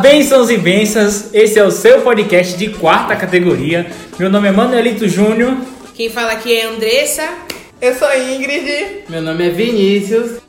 bênçãos e bênçãos. Esse é o seu podcast de quarta categoria. Meu nome é Manuelito Júnior. Quem fala aqui é Andressa. Eu sou Ingrid. Meu nome é Vinícius.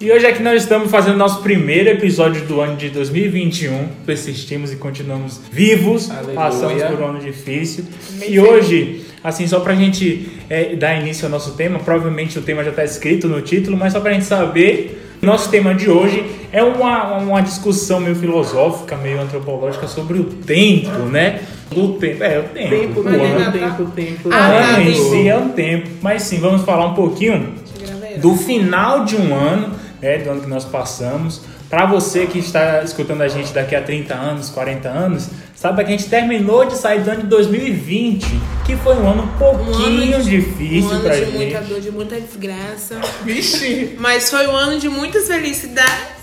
E hoje aqui nós estamos fazendo nosso primeiro episódio do ano de 2021. Persistimos e continuamos vivos, Aleluia. passamos por um ano difícil. E hoje, assim, só pra gente é, dar início ao nosso tema, provavelmente o tema já está escrito no título, mas só pra gente saber, nosso tema de hoje é uma, uma discussão meio filosófica, meio antropológica sobre o tempo, né? Do tempo, é, o tempo. Tempo, o Vai ano. lembrar. tempo, tempo. O Ah, ano tá, em si é um tempo. Mas sim, vamos falar um pouquinho do final de um ano, né, do ano que nós passamos. Para você que está escutando a gente daqui a 30 anos, 40 anos, sabe que a gente terminou de sair do ano de 2020, que foi um ano um pouquinho ano de- difícil um ano pra de gente. muita dor, de muita desgraça. Vixe. Mas foi um ano de muitas felicidades.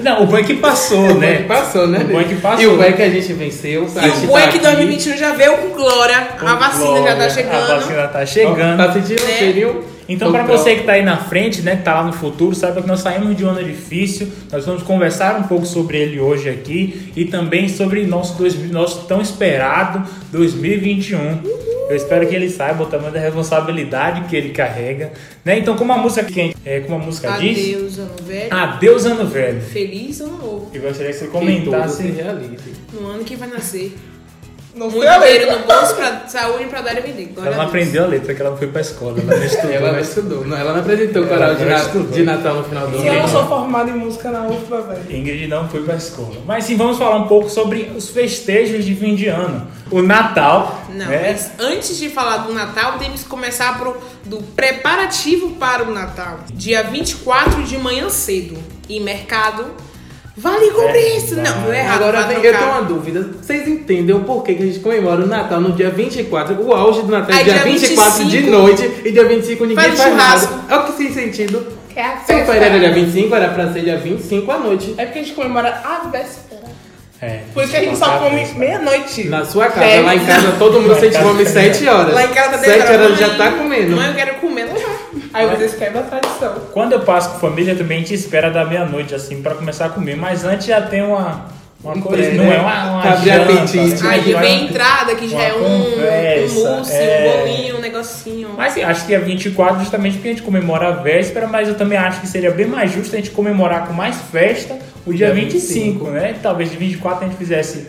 Não, o bom é que passou, O bom é né? que passou, né? O bom é que passou. E o bom é que a gente venceu. a E o bom é tá que aqui. 2021 já veio com glória. Com a vacina já glória, tá chegando. A vacina tá chegando. Tá sentindo o Né? cheirinho? Então, para você que está aí na frente, né, que está lá no futuro, saiba que nós saímos de um ano difícil. Nós vamos conversar um pouco sobre ele hoje aqui e também sobre nosso, dois, nosso tão esperado 2021. Eu espero que ele saiba o tamanho da responsabilidade que ele carrega. Né? Então, como a música, quem, é, como a música diz, Adeus, ano velho. Adeus Ano Velho. Feliz ano novo. Eu gostaria que você Que comentasse. No ano que vai nascer. Não Muito a dinheiro no bolso, pra saúde pra dar e vender. Glória Ela não a aprendeu a letra, que ela não foi pra escola. Ela não estudou. Ela não estudou. Não, ela não apresentou o coral de, na- de Natal no final do Se eu não ano. sou formada em música na UFBA, velho. Ingrid não foi pra escola. Mas sim, vamos falar um pouco sobre os festejos de fim de ano. O Natal. Não, né? mas antes de falar do Natal, temos que começar pro, do preparativo para o Natal. Dia 24 de manhã cedo. E mercado. Vale comprar É, isso! Não, vai. deu errado. Agora eu tenho uma dúvida. Vocês entendem o porquê que a gente comemora o Natal no dia 24? O auge do Natal é dia dia 24 de 25, noite e dia 25 ninguém faz faz, nada. É o que tem sentido. Que é a Se não festa. era dia 25, era pra ser dia 25 à noite. É porque a gente comemora a véspera. É, Por isso que a gente só come meia-noite. Na sua casa, É. lá em casa todo mundo sente fome também. 7 horas. Lá em casa tá 7 horas já tá comendo. Mãe, eu quero comer, não Aí vocês quebram a tradição. Quando eu passo com família também a gente espera da meia-noite assim pra começar a comer, mas antes já tem uma uma Um coisa, pré, não né? é uma, uma abrir janta, apetite. assim, Aí vem a entrada, que já é um, conversa, um mousse, é. um bolinho, um negocinho. Mas sim, acho que é 24 justamente porque a gente comemora a véspera, mas eu também acho que seria bem mais justo a gente comemorar com mais festa o dia Dia 25, 25, né? Talvez de 24 a gente fizesse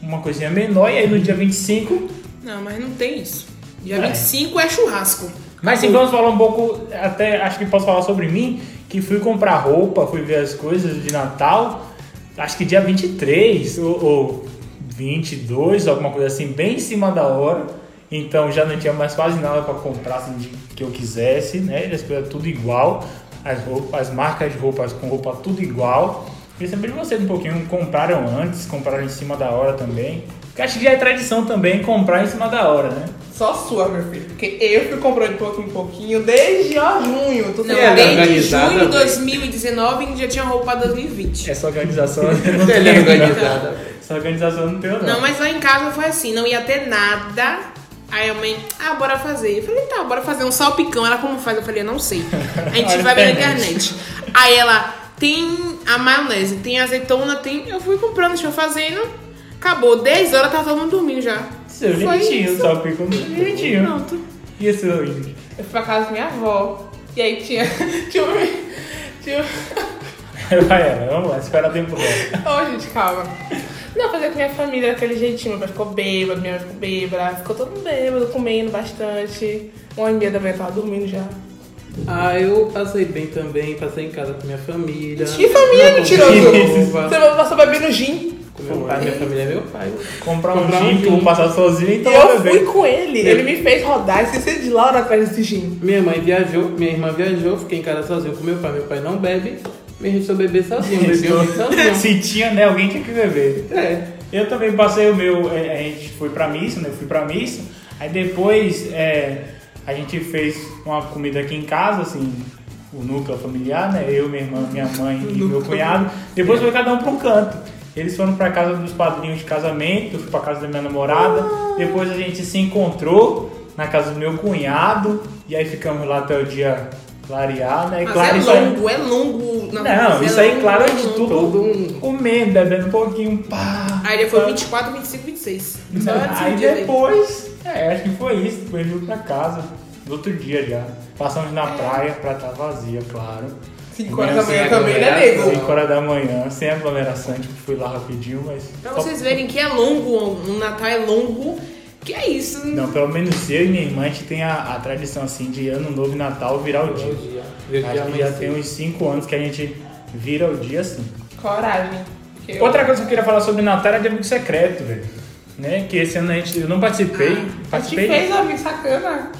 uma coisinha menor e aí no dia 25 Não, mas não tem isso. Dia É. 25 é churrasco. Mas sim, vamos falar um pouco, até acho que posso falar sobre mim, que fui comprar roupa, fui ver as coisas de Natal, acho que dia 23 ou, ou 22, alguma coisa assim, bem em cima da hora. Então já não tinha mais quase nada para comprar assim, de, que eu quisesse, né? As coisas tudo igual, as, roupas, as marcas de roupas com roupa tudo igual. Queria saber de vocês um pouquinho, compraram antes, compraram em cima da hora também. Porque acho que já é tradição também comprar em cima da hora, né? Só sua, meu filho. Porque eu fui comprando de pouquinho em pouquinho desde ó, junho. Tô Não, é desde junho de velho. 2019 que já tinha roupa pra 2020. Essa organização não tenho. organizada. Essa organização não tenho, não. Não, mas lá em casa foi assim, não ia ter nada. Aí a mãe, ah, bora fazer. Eu falei, tá, bora fazer um salpicão. Ela como faz? Eu falei, eu não sei. A gente vai ver na internet. Aí ela, tem a maionese, tem azeitona, tem. Eu fui comprando, deixa eu fazendo. Acabou, 10 horas, tava todo mundo dormindo já. Seu Foi jeitinho, isso. só pico jeitinho. Pronto. E esse? Eu fui pra casa da minha avó. E aí tinha. tinha um. Tinha um. Vai ela, vamos lá, espera tempo dela. Ô, gente, calma. Não, fazer com minha família daquele jeitinho. Meu pai ficou bêbado, minha mãe ficou bêbada. Ficou todo mundo bêbado, comendo bastante. Uma e meia da manhã tava dormindo já. Ah, eu passei bem também, passei em casa com minha família. Que família, Não mentiroso! Você passou bebendo gin. Com meu pai, minha família é meu pai. Comprar um Comprar um gin que eu vou passar sozinho, E então eu eu fui com ele. Ele me fez rodar esqueci de lá atrás desse gin. Minha mãe viajou, minha irmã viajou, fiquei em casa sozinho com meu pai. Meu pai não bebe, me deixou beber sozinho, bebi um sozinho. Se tinha, né, alguém tinha que beber. É. Eu também passei o meu, é, a gente foi pra missa, né, eu fui pra missa. Aí depois é, a gente fez uma comida aqui em casa, assim, o núcleo familiar, né, eu, minha irmã, minha mãe e meu cunhado. Depois foi cada um pra um canto. Eles foram pra casa dos padrinhos de casamento, eu fui pra casa da minha namorada. Depois a gente se encontrou na casa do meu cunhado. E aí ficamos lá até o dia clarear, né? E Mas claro, é isso aí- longo, é longo. Não, verdade, isso é aí, longo, claro, é de longo. tudo Todo comendo, bebendo um pouquinho, pá. Aí ele foi 24, 25, 26. Só Aí dia aí. depois, é, acho que foi isso, depois veio pra casa, no outro dia já. Passamos na praia, a praia tá vazia, claro. 5 horas da manhã também, né, nego? 5 horas da manhã, sem aglomeração, tipo, fui lá rapidinho, mas. Pra vocês verem que é longo, o Natal é longo, que é isso. Não, pelo menos eu e minha irmã, a gente tem a, a tradição assim de ano novo e Natal virar o dia. Dia. Dia Acho que já tem uns 5 anos que a gente vira o dia assim. Coragem. Eu- Outra coisa que eu queria falar sobre Natal era de amigo secreto, velho. Né? Que esse ano a gente, eu não participei. Ah, A gente participei. fez, amigo, sacana.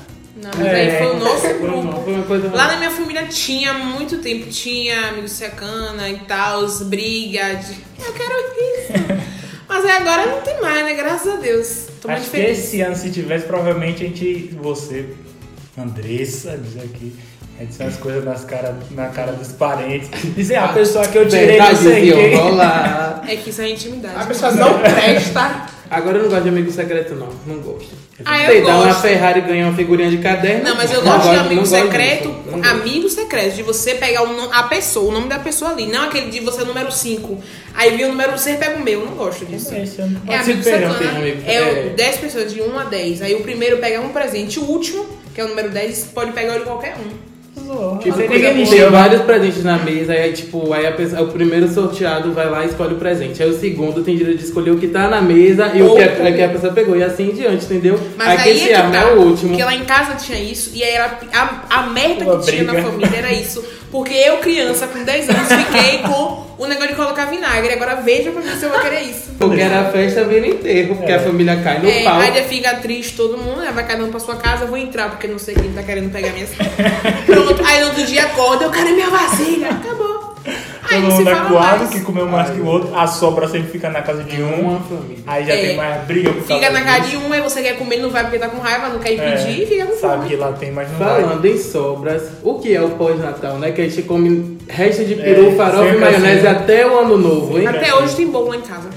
Não, mas É. aí foi o nosso grupo. Lá na minha família tinha muito tempo, tinha amigos secana e tal, briga, de, eu quero isso. Mas aí agora não tem mais, né? Graças a Deus. Tô muito Acho que feliz. esse ano, se tivesse, provavelmente a gente, você, Andressa, diz aqui, a gente as coisas nas cara, na cara dos parentes. Dizer, ah, a pessoa que eu tirei não Verdade, sei viu? É que isso é intimidade. A pessoa não presta. Agora eu não gosto de amigo secreto, não. Não gosto. Ah, eu Sei, dá uma gosto. Ferrari e ganha uma figurinha de caderno. Não, mas eu gosto de gosto- amigo gosto secreto, gosto. amigo secreto, de você pegar o a pessoa, o nome da pessoa ali, não aquele de você é o número 5. Aí viu o número 6 pega o meu, eu não gosto disso. Esse ano É amigo não, amigo- é, é. o 10 pessoas, de 1 a 10. Aí o primeiro pega um presente, o último, que é o número 10, pode pegar o de qualquer um. Tipo, tem chama. vários presentes na mesa, aí tipo, aí a pessoa- o primeiro sorteado vai lá e escolhe o presente. Aí o segundo tem direito de escolher o que tá na mesa e o que a, que a pessoa pegou. E assim em diante, entendeu? Mas aí aí, que é esse que tá, é o último. Porque lá em casa tinha isso, e aí era, a, a merda Uma que tinha na briga. família era isso. Porque eu, criança, com 10 anos, fiquei com o negócio de colocar vinagre. Agora veja pra mim se eu vou querer isso. Porque era a festa vira enterro, porque É. a família cai no É, pau. aí fica triste todo mundo, aí vai cada um pra sua casa, eu vou entrar, porque não sei quem tá querendo pegar minhas. Pronto, aí no outro dia acorda, eu quero minha vasilha, acabou. Todo mundo acuado, mais. que comeu mais que o outro. A sobra sempre fica na casa de um. Uma família. Aí já É. tem mais briga por Fica na casa de um, aí você quer comer, não vai porque tá com raiva, não quer ir É, e fica com Sabe fome. que lá tem, mas não vai. Falando em sobras, o que é o pós-natal, né? Que a gente come resto de peru, É, farofa e sempre maionese assim. até o ano novo, hein? Até hoje tem bolo lá em casa.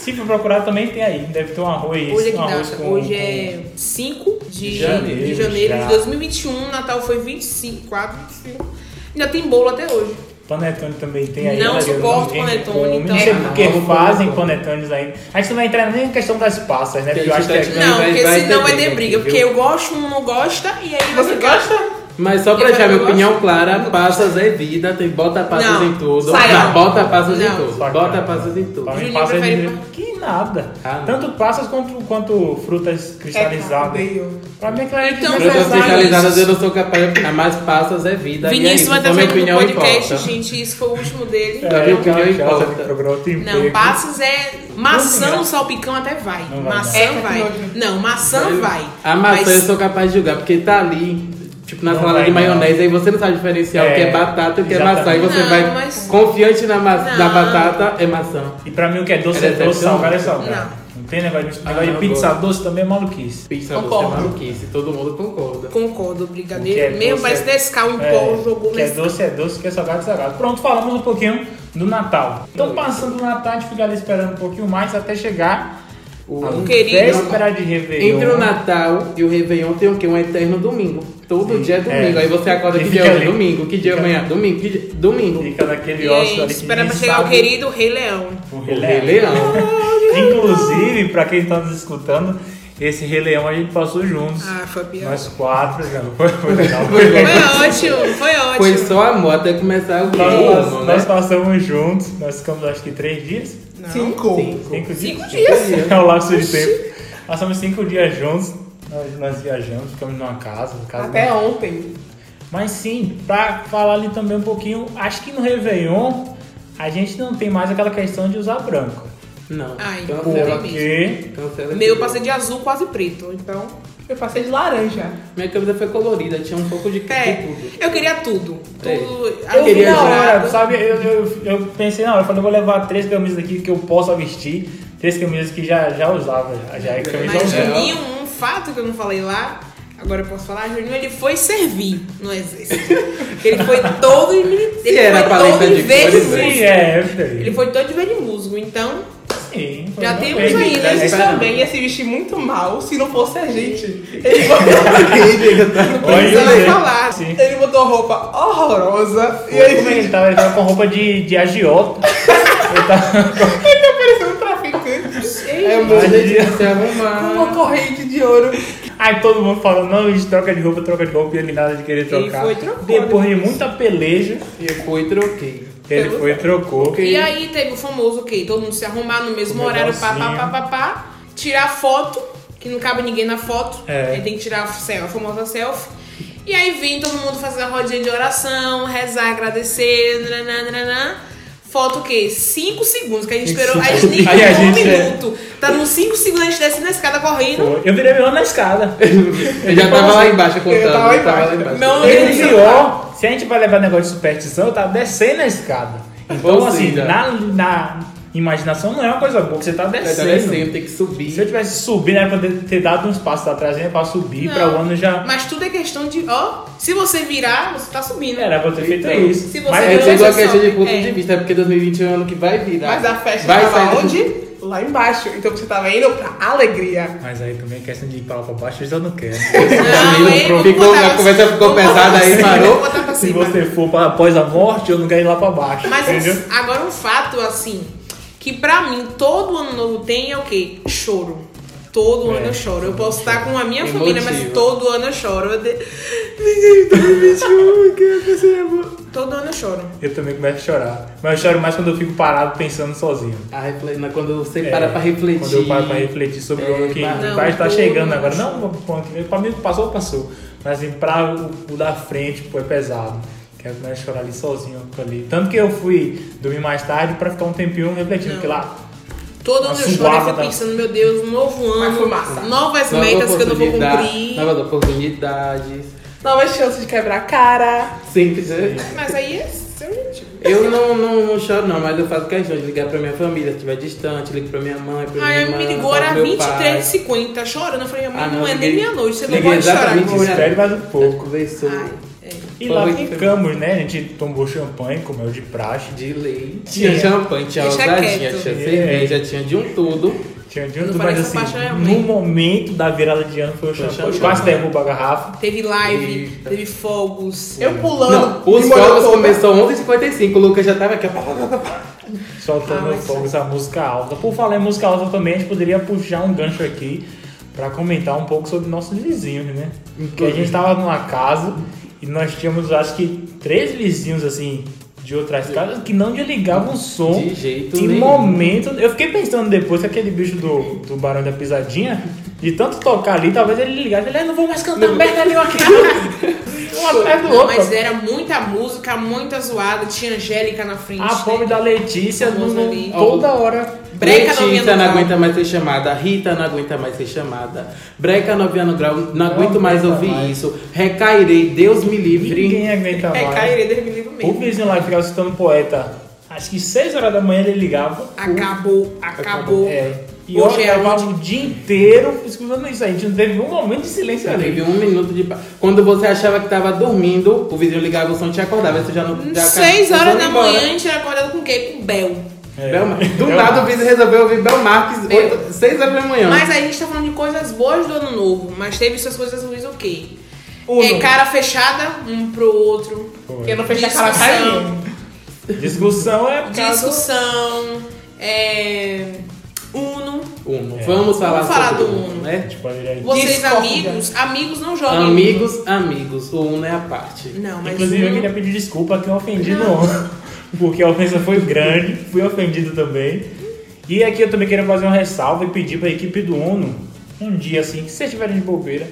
Se for procurar também tem aí. Deve ter um arroz. Hoje é um arroz com, Hoje é 5 de Janeiro, de janeiro já. de 2021, Natal foi 25, 4, 25. Ainda tem bolo até hoje. Panetone também tem aí. Não né, suporto panetone, então- Não sei É, porque não, fazem não. panetones ainda. A gente não vai entrar nem na questão das passas, né? Que Porque eu acho que é... Não, vai- porque vai senão ter vai ter briga Porque eu gosto, um não gosta, e aí Você gosta? Mas só pra deixar minha gosto. opinião clara, passas é vida, tem bota passas Não. em tudo. Bota passas em Não. tudo. Só que- Bota passas em tudo. Juninho prefere. Que nada. Ah. Tanto passas quanto, quanto frutas cristalizadas. É, pra mim, aquilo é Então, Frutas cristalizadas eu não sou capaz de opinar, mas passas é vida. é Vinícius vai só estar fazendo um podcast, importa. gente. Isso foi o último dele. É, minha opinião casa importa. Não, passas é. Maçã, Não, salpicão até vai. Não vai, maçã não. É, vai. Não, maçã vai. A maçã Mas- eu sou capaz de julgar, porque tá ali, tipo na Não salada de não. maionese, aí você não sabe diferenciar o que é É, batata e o que é exatamente. maçã. E você Não, vai mas- confiante na, ma na Não. batata, é maçã. E pra mim o que é doce É é doce, salgado é salgado. Não. Não tem negócio de, Ah, negócio de não pizza gosto. doce também é maluquice. Pizza doce é Concordo. maluquice, todo mundo concorda. Concordo, brigadeiro. é Mesmo parece é- Nescau em É, pó, jogou que é doce é doce, que é salgado é salgado. Pronto, falamos um pouquinho do Natal. Então passando o Natal, a gente fica ali esperando um pouquinho mais até chegar O- a querido. véspera de Réveillon. Entre o Natal e o Réveillon tem o quê? Um eterno domingo. Todo Sim, dia é domingo. é. Aí você acorda E que dia é. Domingo. Que dia é amanhã? Domingo. Que dia? Domingo. Fica naquele aí, ali espera pra chegar o sabe. querido Rei Leão. O O Rei Rei Leão. Leão. Inclusive, pra quem tá nos escutando, esse Rei Leão a gente passou juntos. Ah, foi pior. Nós quatro, já. Foi, foi legal. Foi Foi ótimo, foi ótimo. Foi só amor até começar o Nós, ano, né? nós passamos juntos, nós ficamos acho que três dias. Não. Cinco. Cinco dias? Cinco dias. É o lapso de tempo. Passamos cinco dias juntos, nós, nós viajamos, ficamos numa casa. casa Até ontem. Mas sim, pra falar ali também um pouquinho, acho que no Réveillon a gente não tem mais aquela questão de usar branco. Não. Ai, Cancela. Porque Cancela Meu eu passei de azul quase preto, então. Eu passei de laranja. Minha camisa foi colorida, tinha um pouco de, de É, tudo. eu queria tudo. É. Tudo. eu queria na hora, sabe? Eu, eu, eu pensei, não, eu falei, eu vou levar três camisas aqui que eu possa vestir, três camisas que já, já usava, já, é camisa Mas. Juninho, um fato que eu não falei lá, agora eu posso falar, Juninho ele foi servir no exército. Ele foi todo em mili- Se ele era foi todo de em verde cores, musgo. Sim, é. Ele foi todo de verde musgo, então Sim. Já foi temos bem. aí, né? Eles também ia se vestir muito mal se não fosse a gente. Ele aí. nem falar. Sim. Ele botou roupa horrorosa. E Foi aí, como ele tava, ele tava com roupa de, de agiota. Ele tava ele tá parecendo um traficante. É um gente. Com uma corrente de ouro. Aí todo mundo falando, não, a gente troca de roupa, troca de roupa, e ele nada de querer trocar. foi e trocou, Depois de muita peleja, E eu fui e troquei. Ele foi e trocou. E aí teve o famoso o quê? Todo mundo se arrumar no mesmo Com horário, pá, pá, pá, pá, pá, tirar foto, que não cabe ninguém na foto. É. Aí tem que tirar a selfie, a famosa selfie. E aí vem todo mundo fazer a rodinha de oração, rezar, agradecer, nananã. Foto o quê? 5 segundos, que a gente esperou. A gente nem Aí a ficou um gente, é. minuto. Tá nos 5 segundos a gente desce na escada correndo. Eu virei meu na escada. Eu já tava lá embaixo contando. Eu tava lá eu tava lá embaixo. Não, E o pior, se a gente vai levar negócio de superstição, eu tava descendo a escada. Então, Ou assim, seja- na, na imaginação não é uma coisa boa, você tá Tá descendo. descendo, tem que subir. Se eu tivesse subido, era pra ter- dado uns passos atrás, né, pra subir, Não. pra o ano já. Mas tudo é questão de, ó, se você virar, você tá subindo. Era pra ter feito Então, isso. se você Mas É tudo uma questão de ponto É. de vista, é porque 2021 é o ano que vai virar. Mas a festa vai tava sair onde? Lá embaixo. Então você tava indo pra alegria. Mas aí também a questão de ir pra lá pra baixo, eu não quero. Não, Ficou- a conversa ficou pesada aí, parou? Se você for pra após a morte, eu não quero ir lá pra baixo. Mas entendeu? agora um fato, assim, que pra mim todo ano novo tem é o quê? Choro. Todo É, ano eu choro. Eu posso estar com a minha Emotivo. família, mas todo ano eu choro. Eu de... Tá Todo ano eu choro. Eu também começo a chorar. Mas eu choro mais quando eu fico parado pensando sozinho. Ah, quando você É, para pra refletir. Quando eu paro pra refletir sobre o É, ano que mas- vai estar Não, chegando agora. Não, o ano que vem, pra mim, passou, passou. Mas assim, pra o, o da frente, pô, é pesado. Quero começar a chorar ali sozinho ali. Tanto que eu fui dormir mais tarde pra ficar um tempinho refletindo, Não. porque lá. Todo ano eu choro e suada fico da- pensando, meu Deus, um novo ano, novas Nova metas que eu não vou cumprir. Novas oportunidades. Novas chances de quebrar a cara. Sempre. Mas aí é. Eu não, não, não choro, não, mas eu faço questão de ligar pra minha família, se estiver distante, ligo pra minha mãe, pra minha Aí irmã. me ligou, era pro meu pai. 23h50, tá chorando. Eu falei, minha mãe, Ah, não, não, é liguei- nem meia-noite, você não pode chorar exatamente. Espere mais um pouco. Conversou Ai, é. E lá ficamos, né? A gente tomou champanhe, comeu de praxe. de lei. Tinha Tinha. champanhe, tinha Deixa tinha É. cerveja, tinha de um tudo. Tinha de Não tudo, mas assim, no momento da virada de ano foi o champanhe. Quase derruba a garrafa. Teve live, Eita. teve fogos. Eu pulando. Não, os fogos toda. começou 11h55, o Lucas já tava aqui, soltando Ah, fogos a música alta. Por falar em música alta também, a gente poderia puxar um gancho aqui pra comentar um pouco sobre nossos vizinhos, né? Porque a gente tava numa casa e nós tínhamos, acho que, três vizinhos assim. De outras casas que não desligavam o som De jeito em nenhum. momento. Eu fiquei pensando depois que aquele bicho do, do Barão da Pisadinha, de tanto tocar ali, talvez ele ligasse. Ele, "Ah, não vou mais cantar merda nenhuma aqui. não." um atrás do Não, outro. mas era muita música, muita zoada. Tinha Angélica na frente. A pobre da Letícia, não- ali. toda hora. Breca no não aguenta mais ser chamada, Rita não aguenta mais ser chamada, Breca novinha no grau, não aguento mais ouvir mais. isso, recairei, Deus me livre. Ninguém aguenta mais. Cairê Deus me livre O mesmo. vizinho lá ficava escutando poeta, acho que 6 horas da manhã ele ligava. Acabou, acabou. É. E Hoje eu é gravava onde- o dia inteiro escutando isso aí. A gente não teve um momento de silêncio ali. Teve um minuto de paz. Quando você achava que tava dormindo, o vizinho ligava o som e te acordava. Você já não. Já Seis horas da embora. manhã a gente era acordado com o quê? Com Bel. É. Bel Do Bel nada o vizinho resolveu ouvir Bel Marques, Bel. oito- seis horas da manhã. Mas aí a gente tá falando de coisas boas do ano novo, mas teve suas coisas ruins o quê? Uno. É, cara fechada um pro outro. Porque não fez a cara Discussão. caindo. Discussão é Discussão. É. Uno. Uno. É. Vamos falar, Vamos falar do o Uno. né? Tipo, Vocês amigos, amigos não jogam. Amigos, amigos. O Uno é a parte. Uno. Não, mas Inclusive, eu Uno- queria pedir desculpa que eu ofendi no ontem. Porque a ofensa foi grande, fui ofendido também. E aqui eu também queria fazer uma ressalva e pedir pra equipe do ONU, um dia assim, que vocês estiverem de bobeira,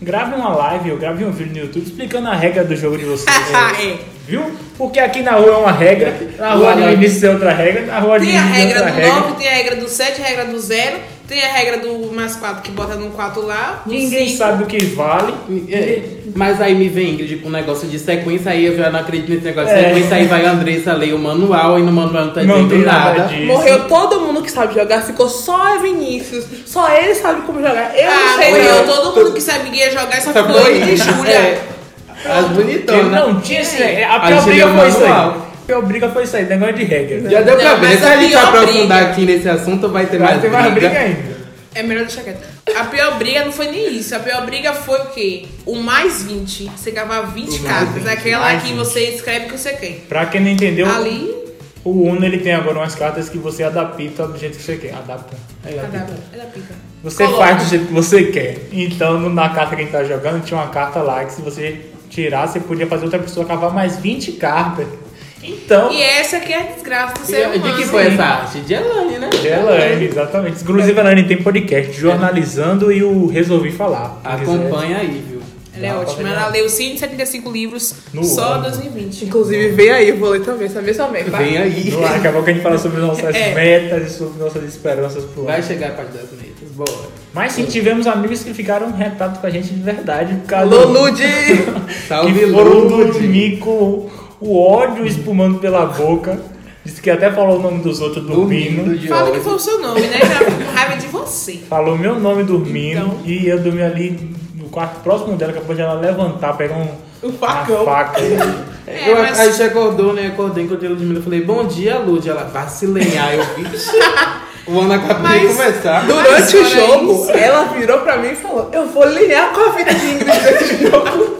grave uma live ou grave um vídeo no YouTube explicando a regra do jogo de vocês. é. Viu? Porque aqui na rua é uma regra, na rua de início é outra regra, na rua de Tem a é regra outra do regra. 9, tem a regra do 7, a regra do 0, tem a regra do mais 4 que bota no 4 lá. Ninguém cinco. sabe o que vale. É, mas aí me vem Ingrid com um negócio de sequência, aí eu já não acredito nesse negócio de É. sequência, aí vai a Andressa ler o manual e no manual não tá dizendo tem nada nada. disso. Morreu todo mundo que sabe jogar, ficou só Vinícius. Só ele sabe como jogar. Eu Ah, não sei morreu todo mundo que sabe que ia jogar, só Só ficou foi- ele de Júlia. É, as bonitonas. não tinha esse. A você briga lê o foi isso aí. Manual. pior briga foi isso aí, negócio de regra. Já deu pra Não, ver. mas Se a a gente pior aprofundar briga- aqui nesse assunto, vai ter Vai mais ter mais briga. briga ainda. É melhor deixar quieto. A pior briga não foi nem isso. A pior briga foi o quê? O mais 20. Você gravar 20 O mais cartas. 20, Aquela mais que 20. você escreve o que você quer. Pra quem não entendeu, Ali, o Uno ele tem agora umas cartas que você adapta do jeito que você quer. Adapta. É, da, adapta. pica. Você Coloca. faz do jeito que você quer. Então, no- na carta que a gente tá jogando, tinha uma carta lá que se você tirar, você podia fazer outra pessoa cavar mais 20 cartas. Então, E essa aqui é a desgraça do ser E humano. de que foi essa arte? De Elane, né? Elaine, exatamente. Inclusive, a Elaine tem podcast, jornalizando e o Resolvi Falar. Quiser. Acompanha aí, viu? Ela é ótima. Ela leu 175 livros No só ano. 2020. Inclusive, vem aí, eu vou ler também essa mesma meta. Vem aí. No ar, Daqui a pouco a gente fala sobre nossas É. metas e sobre nossas esperanças pro Vai ano. chegar a parte das metas. Bora. Mas sim, tivemos amigos que ficaram retratos com a gente de verdade. Alô, Ludi! Salve, que foram Lud. dormir com o ódio espumando pela boca. Disse que até falou o nome dos outros Dormindo dormindo. Fala que foi o seu nome, né? Já com raiva de você. Falou meu nome dormindo. Então. E eu dormi ali no quarto próximo dela, acabou de ela levantar, pegar um, Um facão. faca. É, eu, mas- A gente acordou, né? Acordei com a Ludmilla. Eu falei, bom dia, Lud. Ela, vacilei. Aí eu vi. O ano acabou de começar. Durante o jogo, isso- ela virou pra mim e falou: Eu vou linear com a vida de Ingrid nesse jogo.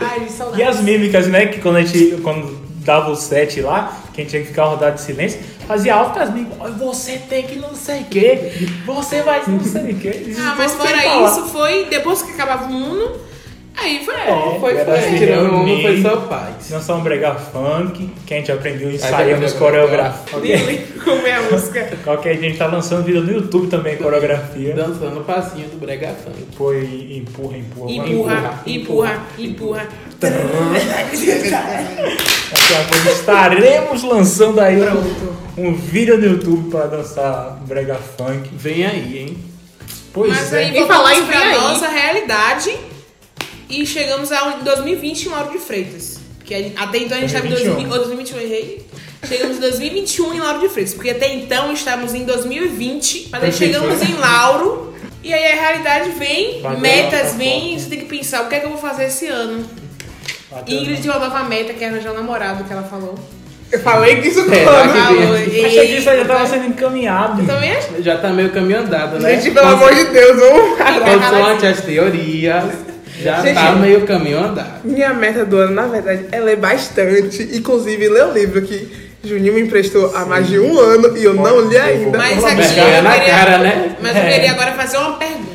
Ai. E as mímicas, né? Que quando a gente. Quando dava o set lá, que a gente tinha que ficar rodado de silêncio, fazia altas mímicas. "Olha, Você tem que não sei o quê. Você vai não sei o quê. Ah, mas fora isso, foi depois que acabava o Uno. Aí foi É. Foi, foi. se Tirando o mundo, foi reunir. só paz. Dançar um brega funk, que a gente aprendeu ensaiando os. Dele, como é a música. Qualquer dia a gente tá lançando vídeo no YouTube também, coreografia. Dançando o passinho do brega funk. Foi empurra, empurra. Empurra, empurra, empurra. Daqui a pouco estaremos lançando aí um, um vídeo no YouTube pra dançar brega funk. Vem aí, hein? Pois Mas é. aí E falar em pra aí. nossa realidade e chegamos a 2020 em Lauro de Freitas. Porque até então a gente estava em 2021. 2000 ou 2021, errei. Chegamos em 2021 em Lauro de Freitas. Porque até então estávamos em 2020, mas aí chegamos em Lauro. E aí a realidade vem, Bateu metas porta. e você tem que pensar o que é que eu vou fazer esse ano. Bateu Ingrid tinha uma nova meta, que é arranjar um namorado, que ela falou. Eu falei que isso É, quando. Falou, Achei que isso aí já tava sendo encaminhado. Eu também acho. Já tá meio caminho andado, né? Gente, pelo amor de Deus, vamos. Consoante as teorias, já Gente, tá meio caminho andado. Minha meta do ano, na verdade, é ler bastante. Inclusive, ler o livro que Juninho me emprestou há mais de um ano e eu não li ainda. Mas aqui pegar eu na queria, cara, né? Mas eu É. queria agora fazer uma pergunta.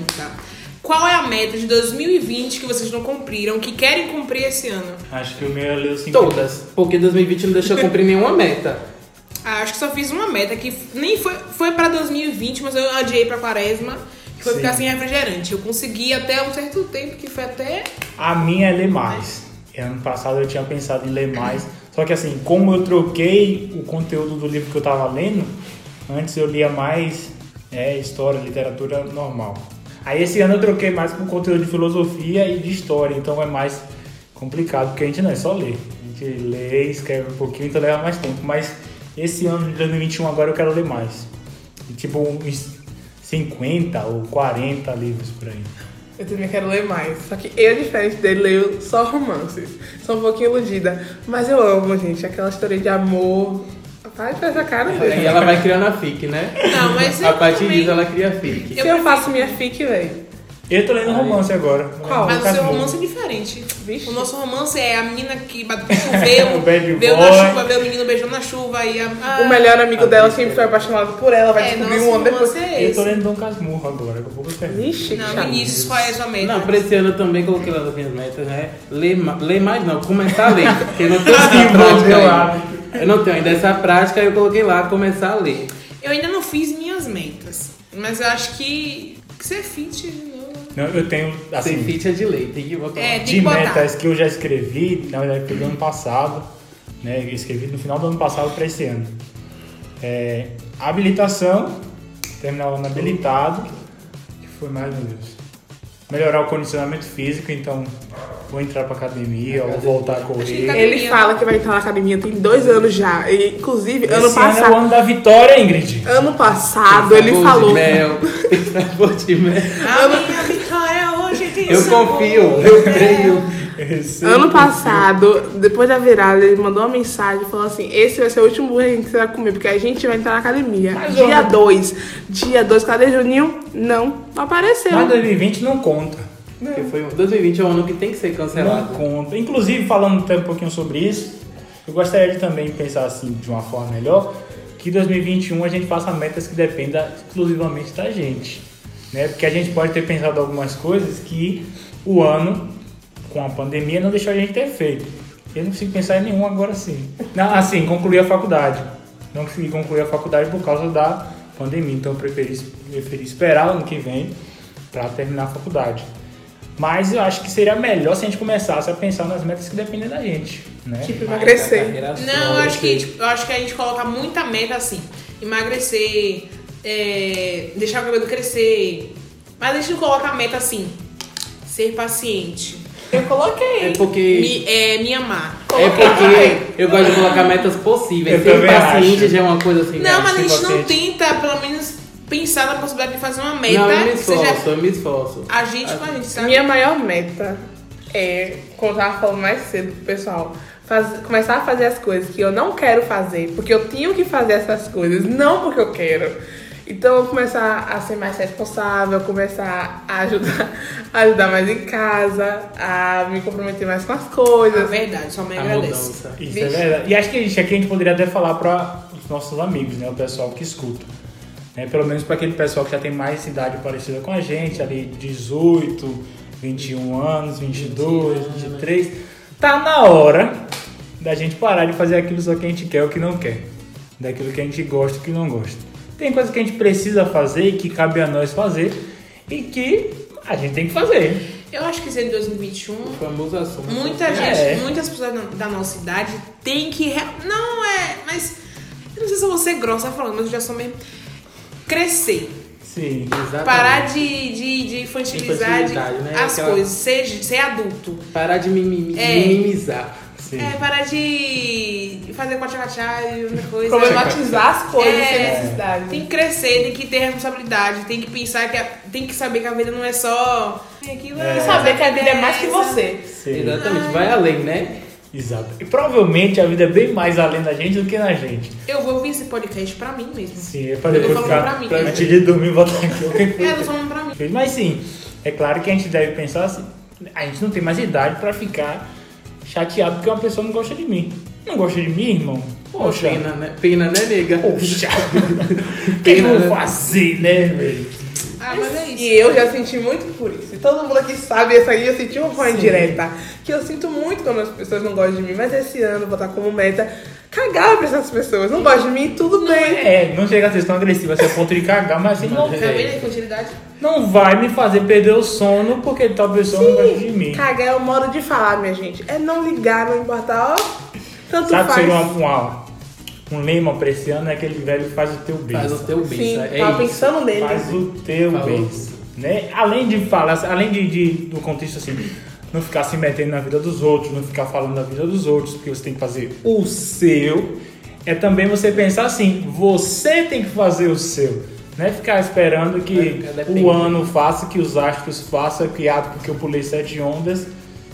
Qual é a meta de 2020 que vocês não cumpriram, que querem cumprir esse ano? Acho que o meu é ler os cinco Todas. Porque 2020 não deixou eu cumprir nenhuma meta. Ah, acho que só fiz uma meta, que nem foi, foi pra 2020, mas eu adiei pra quaresma, foi Sim. ficar sem refrigerante. Eu consegui até um certo tempo, que foi até... A minha é ler mais. Ano passado eu tinha pensado em ler mais. Só que assim, como eu troquei o conteúdo do livro que eu tava lendo, antes eu lia mais é, história, literatura normal. Aí esse ano eu troquei mais com conteúdo de filosofia e de história, então é mais complicado, porque a gente não é só ler. A gente lê, escreve um pouquinho, então leva mais tempo. Mas esse ano de 2021 agora eu quero ler mais. E, Tipo 50 ou 40 livros por aí. Eu também quero ler mais. Só que eu, diferente dele, leio só romances. Sou um pouquinho iludida. Mas eu amo, gente, aquela história de amor. Faz essa cara E dele. ela vai criando a FIC, né? Não, mas eu A partir também- disso ela cria a FIC. Se eu faço minha fic, velho. Eu tô lendo romance agora. Qual? Mas o seu romance é diferente. Vixe. O nosso romance é a menina que bateu choveu, O bad veio boy. na chuva, veio o menino beijando na chuva e a... O melhor amigo dela sempre foi apaixonado por ela, vai É, descobrir um ano depois. é Eu tô lendo Dom Casmurro agora, daqui a pouco eu termino. Vixe, que Não. Vinícius, qual é a sua meta? Não, pra esse ano eu também coloquei lá nas minhas metas, né? Ler, ler mais não, começar a ler. Porque eu não tenho essa prática hábito. Eu não tenho ainda essa prática, eu coloquei lá, começar a ler. Eu ainda não fiz minhas metas, mas eu acho que, que ser fit de novo. Não, eu tenho, Sem assim, ficha de lei, tem que botar É, tem de que botar. metas que eu já escrevi, na verdade foi do ano passado, né? Eu escrevi no final do ano passado para esse ano. É, habilitação, terminar o ano habilitado. Que foi mais, meu Deus? Melhorar o condicionamento físico, então vou entrar pra academia ou voltar a correr. Ele fala que vai entrar na academia tem dois anos já. E, inclusive, ano Esse ano é o passado. ano da vitória, Ingrid. Ano passado, ele falou. De mel, tem sabor de mel. A Eu confio, eu creio. Esse- Ano passado, depois da virada, ele mandou uma mensagem e falou assim: Esse vai ser o último burger que você vai comer, porque a gente vai entrar na academia. Mas, dia ô, 2. Dia 2, cadê Juninho? Não, não apareceu. Mas 2020 não conta. Porque foi um- 2020 é um ano que tem que ser Não cancelado. conta. Inclusive, falando até um pouquinho sobre isso, eu gostaria de também pensar assim de uma forma melhor, que 2021 a gente faça metas que dependam exclusivamente da gente. Né? Porque a gente pode ter pensado algumas coisas que o ano, com a pandemia, não deixou a gente ter feito. Eu não consigo pensar em nenhum agora sim. Não, assim, concluir a faculdade. Não consegui concluir a faculdade por causa da pandemia. Então eu preferi, preferi esperar o ano que vem para terminar a faculdade. Mas eu acho que seria melhor se a gente começasse a pensar nas metas que dependem da gente. Né? Tipo, emagrecer. Não, eu acho que, tipo, eu acho que a gente coloca muita meta assim. Emagrecer, é, deixar o cabelo crescer. Mas a gente não coloca a meta assim. Ser paciente. Eu coloquei. É porque. Me, é, me amar. É porque eu gosto de colocar metas possíveis. Eu Ser paciente acho. já é uma coisa assim. Não, mas a gente não tenta, pelo menos, pensar na possibilidade de fazer uma meta Não, eu me que seja esforço, eu me esforço. a gente com a gente, sabe? Minha maior meta é, como eu tava falando mais cedo pro pessoal, faz- começar a fazer as coisas que eu não quero fazer, porque eu tenho que fazer essas coisas, não porque eu quero. Então, eu começar a ser mais responsável, começar a ajudar, a ajudar mais em casa, a me comprometer mais com as É coisas. verdade, só me A agradece. mudança. Isso é verdade. E acho que a gente, aqui a gente poderia até falar para os nossos amigos, né? O pessoal que escuta. Né? Pelo menos para aquele pessoal que já tem mais idade parecida com a gente, ali 18, 21 anos, 22, 23. Tá na hora da gente parar de fazer aquilo só que a gente quer ou que não quer. Daquilo que a gente gosta e que não gosta. Tem coisa que a gente precisa fazer e que cabe a nós fazer e que a gente tem que fazer. Eu acho que em 2021 O famoso assunto. Muita gente, É. muitas pessoas da- nossa idade tem que. Não é, mas. Eu não sei se eu vou ser grossa falando, mas eu já sou mesmo. Crescer. Sim. Exatamente. Parar de, de, de infantilizar de- né? as Aquela- coisas. Ser, ser adulto. Parar de mimimi- É. minimizar. Sim. É, parar de fazer quachá e outra coisa. Problematizar as coisas É. sem necessidade. Tem que crescer, tem que ter responsabilidade, tem que pensar que. a- tem que saber que a vida não é só. Aquilo É. E saber que a vida é mais que você. Sim. Exatamente, vai além, né? Exato. E provavelmente a vida é bem mais além da gente do que na gente. Eu vou ouvir esse podcast pra mim mesmo. Sim, é pra Eu depois tô ficar. falando pra mim. pra antes de dormir, botar aqui. É, eu tô falando pra mim. Mas sim, é claro que a gente deve pensar assim. A gente não tem mais idade pra ficar chateado porque uma pessoa não gosta de mim. Não gosta de mim, irmão? Poxa. Pena, né? Pena, né, nega? Poxa. O que eu vou né? fazer, né, velho? Ah, mas é isso. E eu já senti muito por isso. E todo mundo aqui sabe, essa aí eu senti uma forma indireta. Que eu sinto muito quando as pessoas não gostam de mim. Mas esse ano eu vou estar como meta cagar pra essas pessoas. Não gostam de mim, tudo bem. É, não chega a ser tão agressiva, assim, a ponto de cagar, mas assim, não, Tá vendo a infantilidade? não vai me fazer perder o sono porque tal pessoa não gosta de mim. Cagar é o modo de falar, minha gente. É não ligar, não importar, ó. Tanto Sabe que faz. seria uma, uma- um lema pra esse ano é aquele velho que faz o teu bem. Faz o teu bem, Sim, sabe? é tava isso. pensando nele. Faz o teu Falou. bem. Né? Além de falar, além de, de- do contexto assim, não ficar se metendo na vida dos outros, não ficar falando da vida dos outros, porque você tem que fazer o seu, é também você pensar assim, você tem que fazer o seu. Não é ficar esperando que ficar dependente. o ano faça, que os astros façam, que ah, porque eu pulei sete ondas,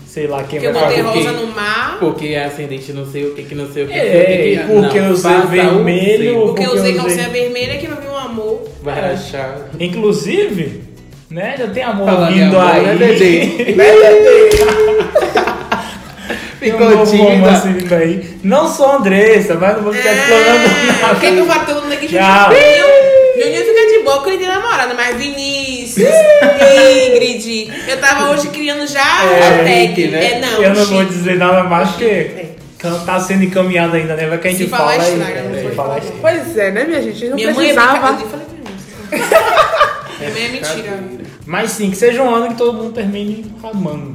sei lá quem Porque eu vai botei fazer. porque- rosa no mar. Porque é ascendente não sei o que, que não sei o que. É, que, que- porque não, eu usei vermelho. Porque eu porque usei eu usei- calcinha vermelha que não viu um amor. Vai rachar. Inclusive, né, já tem amor Fala, vindo amor, aí. né, bebê? Tem um Ficou novo tímida. romance vindo aí. Não sou Andressa, mas não vou ficar explorando É, nada. o que que eu faço todo mundo aqui? Tchau. Juninho, fica de boa porque ele tem namorada, mas Vinícius, Ingrid, eu tava hoje criando já É, a tag. Chique, né? É, não, eu não vou dizer nada mais porque tá sendo encaminhado ainda, né? Vai que a gente fala estraga, não é, falar. estraga. Pois é, né, minha gente? Não Minha mãe é precisava. brincadeira. Eu falei pra mim. Minha mãe é mentira. Mas sim, que seja um ano que todo mundo termine amando.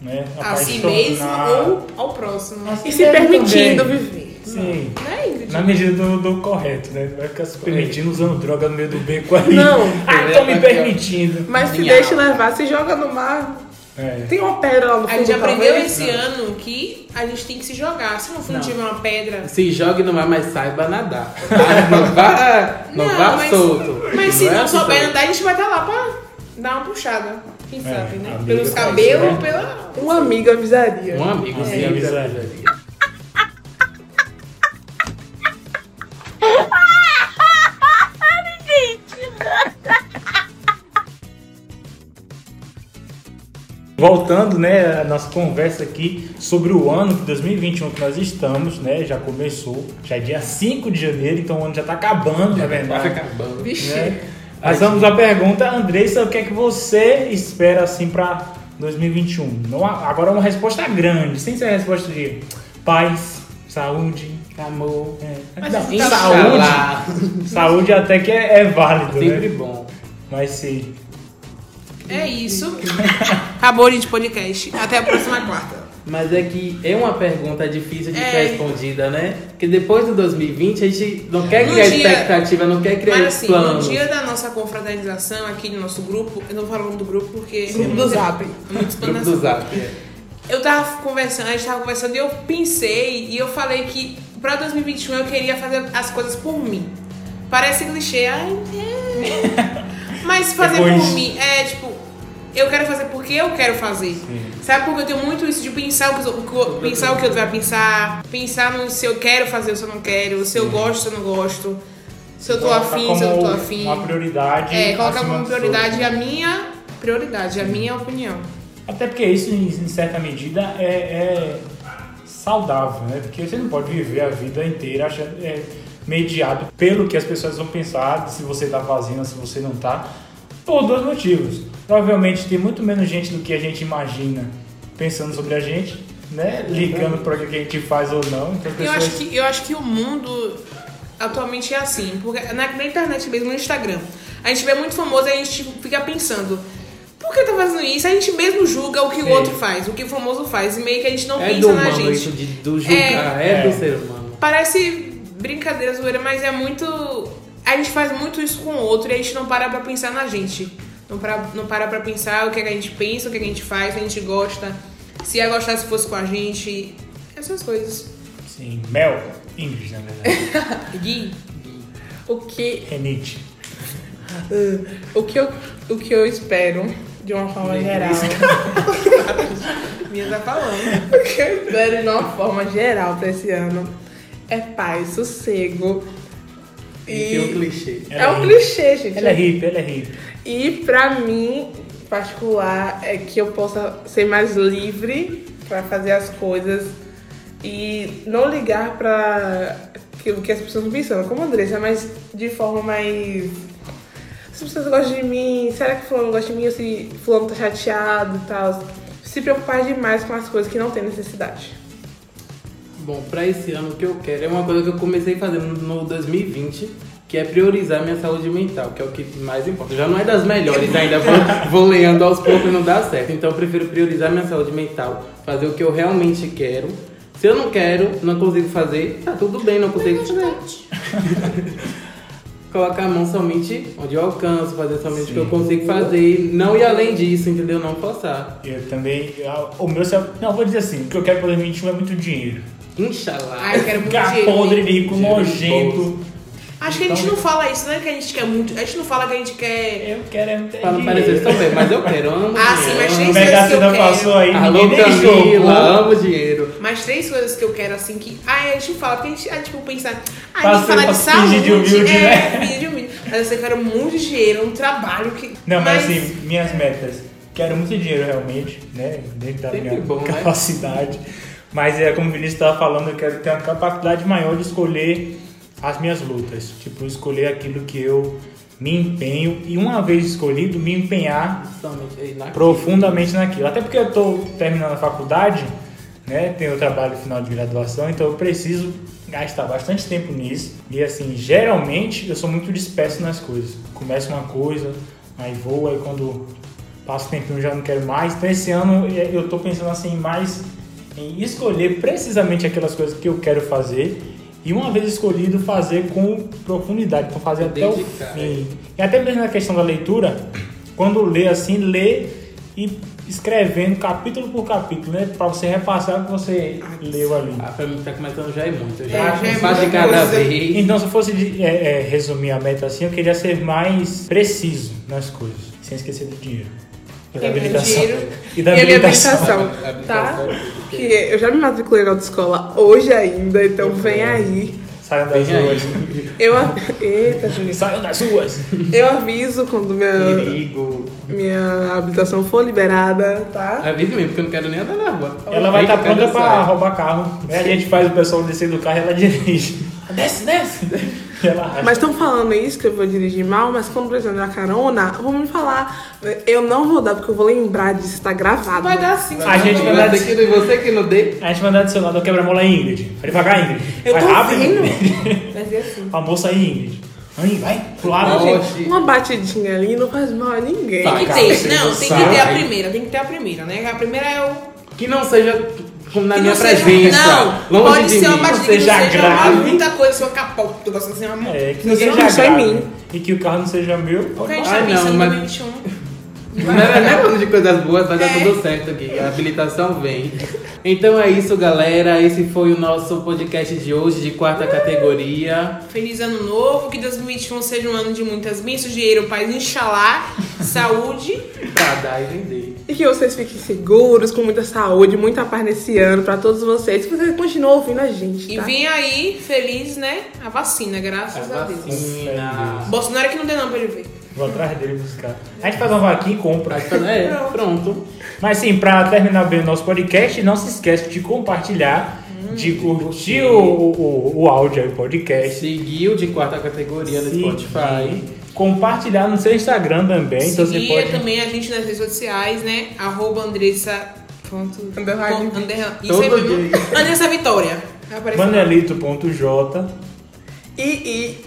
Né? A si Apaixonado. mesmo ou ao próximo. A si E se permitindo também. viver. Sim. Né, Ingrid? Na medida do, do correto, né? Vai ficar se permitindo usando droga no meio do beco ali. Não. Ah, tô me permitindo. Mas se deixa levar, se joga no mar. É. Tem uma pedra lá no A fundo. gente aprendeu talvez. esse ano que a gente tem que se jogar. Se no fundo Não. tiver uma pedra. Se jogue no mar, mas saiba nadar. tá? Não vá, não vá mas, solto. Mas se é não assim, souber sabe? nadar, a gente vai estar lá pra dar uma puxada. Quem É, sabe, né? amiga Pelos pode cabelos, ser. pela. Um amigo avisaria. Um amigo, É. sim, Amigo avisaria. Voltando, né, a nossa conversa aqui sobre o ano de 2021 que nós estamos, né, já começou, já é dia 5 de janeiro, então o ano já tá acabando, na Vai verdade. acabando. Vixe. né? Nós vamos à pergunta, Andressa, o que é que você espera assim para 2021? Não, agora uma resposta grande, sem ser a resposta de paz, saúde, Amor. é. Mas Não, tá- saúde, saúde até que é, é válido, Sempre né? bom. Mas sim. É isso. Acabou, gente, podcast. Até a próxima quarta. Mas é que é uma pergunta difícil de É. ser respondida, né? Porque depois do 2020 a gente não quer No criar dia- expectativa, não quer criar Mas assim, planos. no dia da nossa confraternização aqui no nosso grupo, eu não vou falar o nome do grupo porque. Grupo é do muito- Zap. É muito Grupo do Zap. é. Eu tava conversando, a gente tava conversando e eu pensei e eu falei que pra 2021 eu queria fazer as coisas por mim. Parece clichê, ai, é. mas fazer por Egoísta. mim é tipo, eu quero fazer porque eu quero fazer. Sabe porque eu tenho muito isso de pensar o que, o pensar o que eu vai pensar, pensar no se eu quero fazer ou se eu não quero, se eu gosto, se eu não gosto, se eu tô Colocar afim, se eu não tô afim. Uma prioridade. É, colocar como de prioridade a minha prioridade, a minha opinião. Até porque isso, em, em certa medida, é, é saudável, né? Porque você não pode viver a vida inteira achando, é, mediado pelo que as pessoas vão pensar, se você tá fazendo, se você não tá, por dois motivos. Provavelmente tem muito menos gente do que a gente imagina pensando sobre a gente, né? Ligando para o que a gente faz ou não. Então, as Eu pessoas... acho, que, eu acho que o mundo atualmente é assim, porque na, na internet mesmo, no Instagram, a gente vê muito famoso e a gente tipo, fica pensando, por que tá fazendo isso? A gente mesmo julga o que o É. outro faz, o que o famoso faz, e meio que a gente não É pensa do na humano gente. isso de, do julgar, é, É. do ser humano. Parece brincadeira, zoeira, mas é muito. A gente faz muito isso com o outro e a gente não para pra pensar na gente. Não para, não para pra pensar o que, é que a gente pensa, o que, é que a gente faz, o que a gente gosta. Se ia gostar se fosse com a gente. Essas coisas. Sim, Mel, Ingrid, na verdade. Gui, O que, Renite. o, que eu, o que eu espero, de uma forma geral. minha tá falando. o que eu espero de uma forma geral pra esse ano é paz, sossego. E tem um clichê. é um clichê, gente. Ela é hippie, ela é hippie. E pra mim, em particular, é que eu possa ser mais livre pra fazer as coisas e não ligar pra aquilo que as pessoas estão pensando, como a Andressa, mas de forma mais. Se as pessoas gostam de mim, será que fulano gosta de mim ou se fulano tá chateado e tal? Se preocupar demais com as coisas que não tem necessidade. Bom, pra esse ano o que eu quero é uma coisa que eu comecei fazendo no 2020, que é priorizar minha saúde mental, que é o que mais importa. Já não é das melhores, ainda vou, vou lenhando aos poucos e não dá certo. Então eu prefiro priorizar minha saúde mental, fazer o que eu realmente quero. Se eu não quero, não consigo fazer, tá tudo bem, não consigo fazer. Colocar a mão somente onde eu alcanço, fazer somente o que eu consigo fazer, não ir além disso, entendeu? Não forçar. Eu também. O meu. Não, vou dizer assim: o que eu quero para 2021 é muito dinheiro. Inxalá. Ai, eu quero muito Ficar dinheiro. podre de rico, Dinheiro nojento. Acho que a gente Então- não fala isso, não é que a gente quer muito. A gente não fala que a gente quer. Eu quero é muito Pra não dinheiro. parecer bem, mas eu quero, eu amo Ah, dinheiro, sim, mas tem O Mega coisas que eu Sena quero. passou aí, Alô, ninguém. Camila, amo dinheiro. Mas três coisas que eu quero, assim, que. Ai, a gente fala, porque a gente, a gente tipo, pensa. Ah, a gente ser- fala de saúde. de humilde, é, né? fingir de humilde. Mas eu quero muito dinheiro, um trabalho que. Não, mas, assim, minhas metas. Quero muito dinheiro realmente, né? Dentro da Sempre minha bom, né? capacidade. Mas é como o Vinícius estava falando, eu quero ter uma capacidade maior de escolher as minhas lutas. Tipo, escolher aquilo que eu me empenho e uma vez escolhido, me empenhar Somente aí na profundamente naquilo. Até porque eu estou terminando a faculdade, né? Tenho o trabalho final de graduação, então eu preciso gastar bastante tempo nisso. E assim, geralmente eu sou muito disperso nas coisas. Começo uma coisa, aí vou, aí quando passo o tempinho eu já não quero mais. Então esse ano eh, eu estou pensando assim mais em escolher precisamente aquelas coisas que eu quero fazer. E uma vez escolhido, fazer com profundidade, então fazer até o Dedicar, fim. E até mesmo na questão da leitura, quando lê assim, lê e escrevendo capítulo por capítulo, né? Pra você repassar o que você leu ali. Ah, pra mim tá começando já é muito. Eu É, já já é faço de cada vez. Então, se fosse de- é, é, resumir a meta assim, eu queria ser mais preciso nas coisas, sem esquecer do dinheiro. E da habilitação. E da E a minha habilitação. tá? Que eu já me matriculei na autoescola hoje ainda, então vem aí. Saiam das ruas. Eu, eita, Juninho. Saiam das ruas. Eu aviso quando minha, Perigo. minha habilitação for liberada, tá? Avise mesmo, porque eu não quero nem andar na rua. Ela vai estar pronta cada pra roubar carro. Aí a gente faz o pessoal descer do carro e ela dirige. Desce, desce. E. Mas estão falando isso que eu vou dirigir mal, mas quando precisar dar carona, vão me falar. Eu não vou dar, porque eu vou lembrar disso, tá gravado. Vai dar sim. A gente vai dar Você que, você que não dê. A gente vai andar do seu lado, eu quebra-mola Ingrid. Vai devagar, Ingrid. Eu vai tô rápido. Ingrid. Vai ser assim. A moça aí, Ingrid. Aí, vai, pro lado. Não, gente. Oxi. Uma batidinha ali não faz mal a ninguém. Tem que ter. Não, tem que ter a primeira. Tem que ter a primeira, né? A primeira é o. Que não seja como na que minha não seja- presença. Não, longe pode de ser uma mim. batida que não seja grave. muita coisa, seu capô. Tu gosta assim, uma É, que Não não seja seja só em grave. mim. E que o carro não seja meu. Porque a gente Ah, tá não, pensando mas- em 2021. Não é nem falando de coisas boas, dar É. tudo certo aqui. A habilitação vem. Então é isso, galera. Esse foi o nosso podcast de hoje, de quarta categoria. Feliz ano novo, que 2021 seja um ano de muitas bênçãos, dinheiro, paz, inxalá, saúde. Pra dar e vender. E que vocês fiquem seguros, com muita saúde, muita paz nesse ano pra todos vocês. Que vocês continuem ouvindo a gente, E tá? vem aí, feliz, né? A vacina, graças a, Deus. Vacina. Bolsonaro é que não deu não pra ele ver. Vou atrás dele buscar. A gente faz uma vaquinha e compra. É, pronto. Mas sim, pra terminar bem o nosso podcast, não se esquece de compartilhar, de curtir o, o, o áudio aí, o podcast. Seguiu de quarta categoria no Seguir, Spotify. Compartilhar no seu Instagram também. Então você Seguir pode. também a gente nas redes sociais, né? Arroba Andressa. Ponto, Underline. ponto- under- isso aí mesmo. Andressa Vitória. Manelito.j. E, e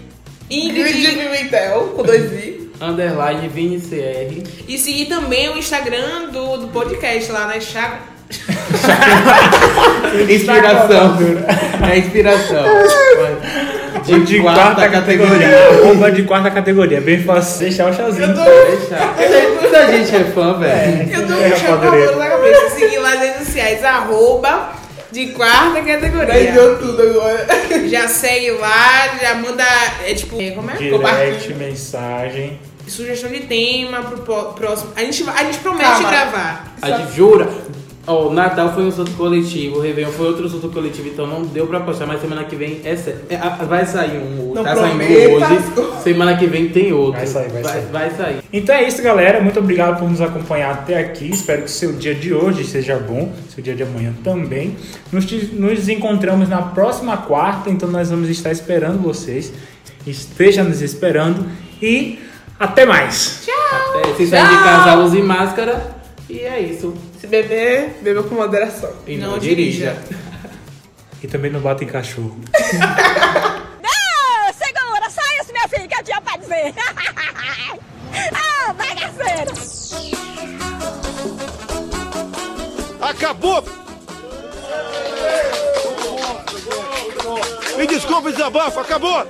Ingrid. Ingrid Pimentel, com dois i. Underline ViniCR. E seguir também o Instagram do, do podcast lá na Chaga. Inspiração. É inspiração. De, de quarta, categoria. Arroba de quarta categoria. Bem fácil deixar o chazinho. Deixa. Muita gente é fã, velho. Eu tô É, puxando o poderia. cabelo na cabeça. Seguir lá nas redes sociais. Arroba de quarta categoria. tudo agora. Já segue lá, já manda. É tipo. é, Como é? Direct, mensagem. Sugestão de tema pro próximo. A gente, vai- a gente promete Calma. gravar. A gente jura. Ó, o Natal foi um surto coletivo, o Réveillon foi outro surto coletivo, então não deu pra postar, mas semana que vem é, é, vai sair um. Não tá saindo prometa as hoje. Semana que vem tem outro. Vai sair, vai sair. vai sair. Então é isso, galera. Muito obrigado por nos acompanhar até aqui. Espero que o seu dia de hoje seja bom, seu dia de amanhã também. Nos, nos encontramos na próxima quarta, então nós vamos estar esperando vocês. Esteja nos esperando e até mais. Até, se sair de casa, use máscara. E é isso. Se beber, beba com moderação. E não, Não dirija. E também não bata em cachorro. Ah, segura, só isso, minha filha, que eu tinha pra dizer. ah, bagaceiro. Acabou! Me desculpe, desabafo, acabou!